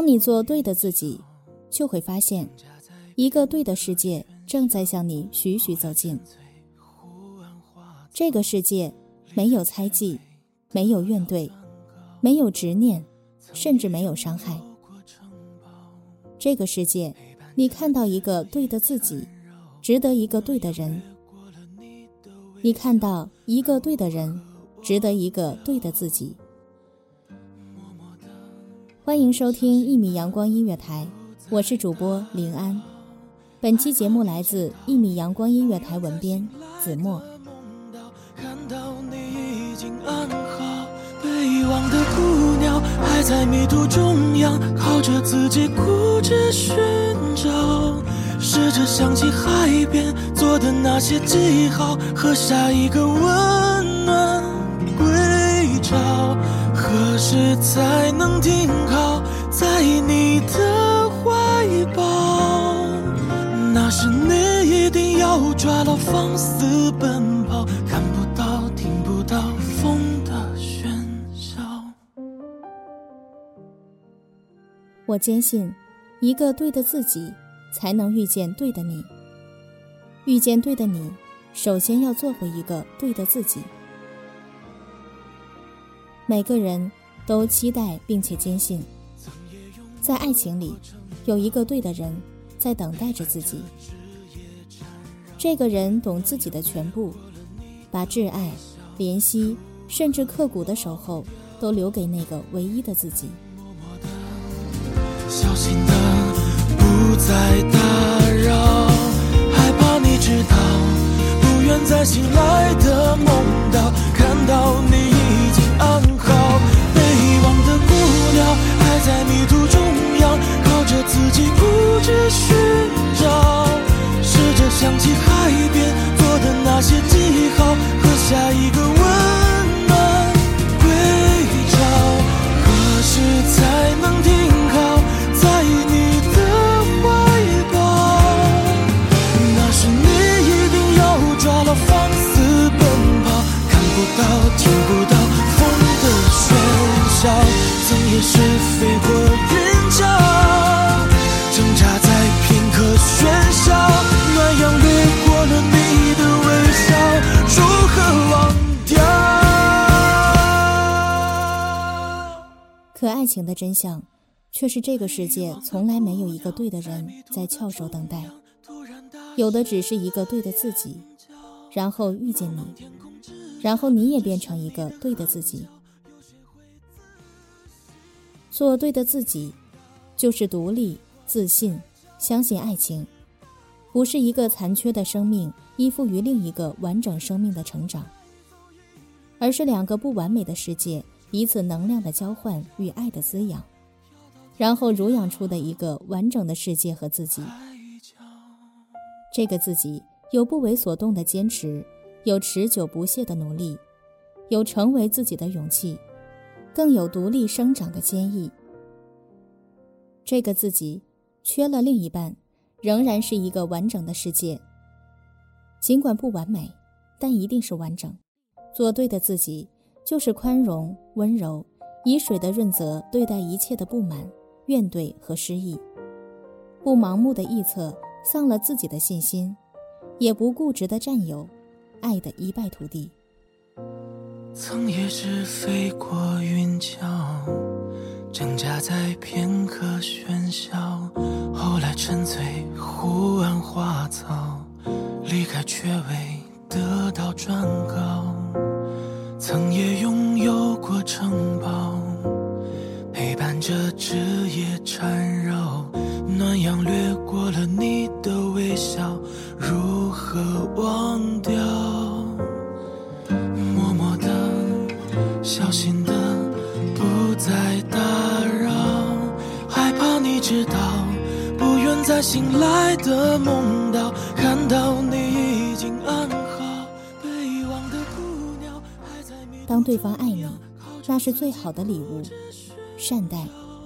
当你做对的自己，就会发现，一个对的世界正在向你徐徐走近。这个世界没有猜忌，没有怨怼，没有执念，甚至没有伤害。这个世界，你看到一个对的自己，值得一个对的人。你看到一个对的人，值得一个对的自己。欢迎收听一米阳光音乐台，我是主播林安。本期节目来自一米阳光音乐台文编子墨。看到你已经安好，被遗忘的姑娘还在迷途中央，靠着自己固执寻找，试着想起海边做的那些记号，和下一个温暖归巢。何时才能停我坚信，一个对的自己，才能遇见对的你。遇见对的你，首先要做回一个对的自己。每个人都期待并且坚信，在爱情里有一个对的人在等待着自己。这个人懂自己的全部，把挚爱、怜惜，甚至刻骨的守候，都留给那个唯一的自己。心的，不再打扰，害怕你知道，不愿再醒来的梦。是飞过云霄，挣扎在片刻喧嚣，暖阳掠过了你的微笑，如何忘掉？可爱情的真相，却是这个世界从来没有一个对的人在翘首等待，有的只是一个对的自己，然后遇见你，然后你也变成一个对的自己。做对的自己，就是独立、自信、相信爱情，不是一个残缺的生命依附于另一个完整生命的成长，而是两个不完美的世界彼此能量的交换与爱的滋养，然后濡养出的一个完整的世界和自己。这个自己有不为所动的坚持，有持久不懈的努力，有成为自己的勇气。更有独立生长的坚毅。这个自己缺了另一半，仍然是一个完整的世界。尽管不完美，但一定是完整。做对的自己，就是宽容、温柔，以水的润泽对待一切的不满、怨怼和失意，不盲目的臆测，丧了自己的信心，也不固执的占有，爱的一败涂地。曾也是飞过云霄，挣扎在片刻喧嚣，后来沉醉湖岸花草，离开却未得到转告。曾也拥有过城堡，陪伴着枝叶缠绕，暖阳掠过了你的微笑，如何忘。小心的不再打扰，害怕你知道，不愿醒来的梦看到你已经安好。被遗忘的还在迷。当对方爱你，那是最好的礼物，善待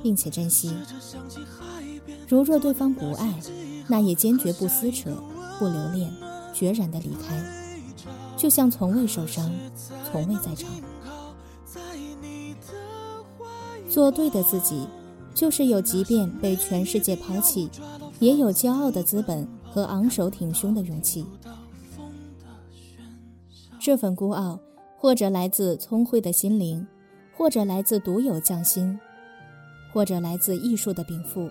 并且珍惜。如若对方不爱，那也坚决不撕扯，不留恋，决然的离开，就像从未受伤，从未在场。做对的自己，就是有即便被全世界抛弃，也有骄傲的资本和昂首挺胸的勇气。这份孤傲，或者来自聪慧的心灵，或者来自独有匠心，或者来自艺术的禀赋，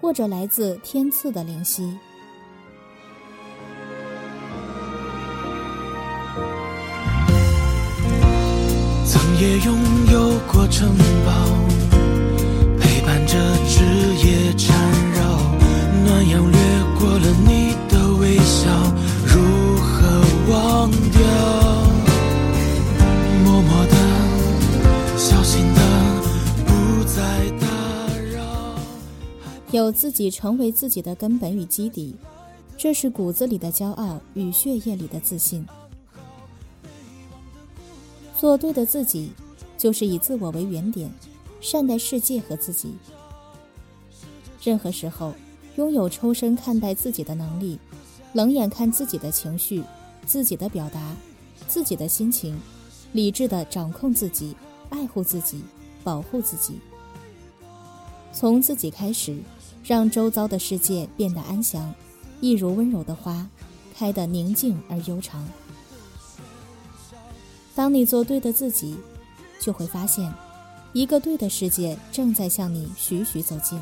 或者来自天赐的灵犀。也拥有过城堡，陪伴着枝叶缠绕，暖阳掠过了你的微笑，如何忘掉？默默的，小心的，不再打扰。有自己成为自己的根本与基底，这是骨子里的骄傲与血液里的自信。做对的自己，就是以自我为原点，善待世界和自己。任何时候，拥有抽身看待自己的能力，冷眼看自己的情绪、自己的表达、自己的心情，理智的掌控自己，爱护自己，保护自己。从自己开始，让周遭的世界变得安详，一如温柔的花，开得宁静而悠长。当你做对的自己，就会发现，一个对的世界正在向你徐徐走近。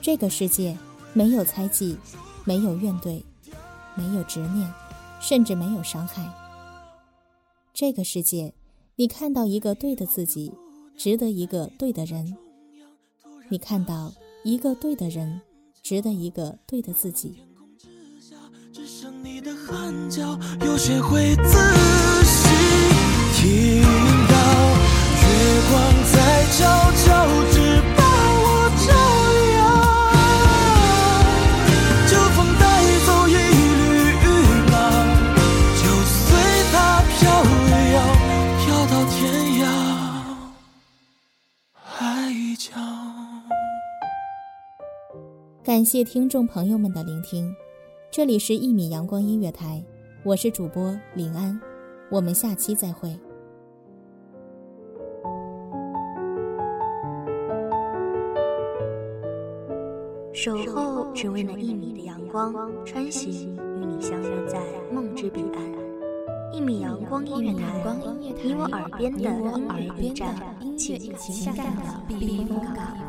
这个世界没有猜忌，没有怨怼，没有执念，甚至没有伤害。这个世界，你看到一个对的自己，值得一个对的人。你看到一个对的人，值得一个对的自己。只剩你的汗脚，有谁会仔细听到？月光在悄悄，只把我照亮。就风带走一缕羽毛，就随它飘摇，飘到天涯海角。感谢听众朋友们的聆听，这里是《一米阳光音乐台》，我是主播林安，我们下期再会。守候只为那一米的阳光，穿行与你相约在梦之彼岸。一米阳光音乐台，你我耳边的音乐驿站，情感的避风港。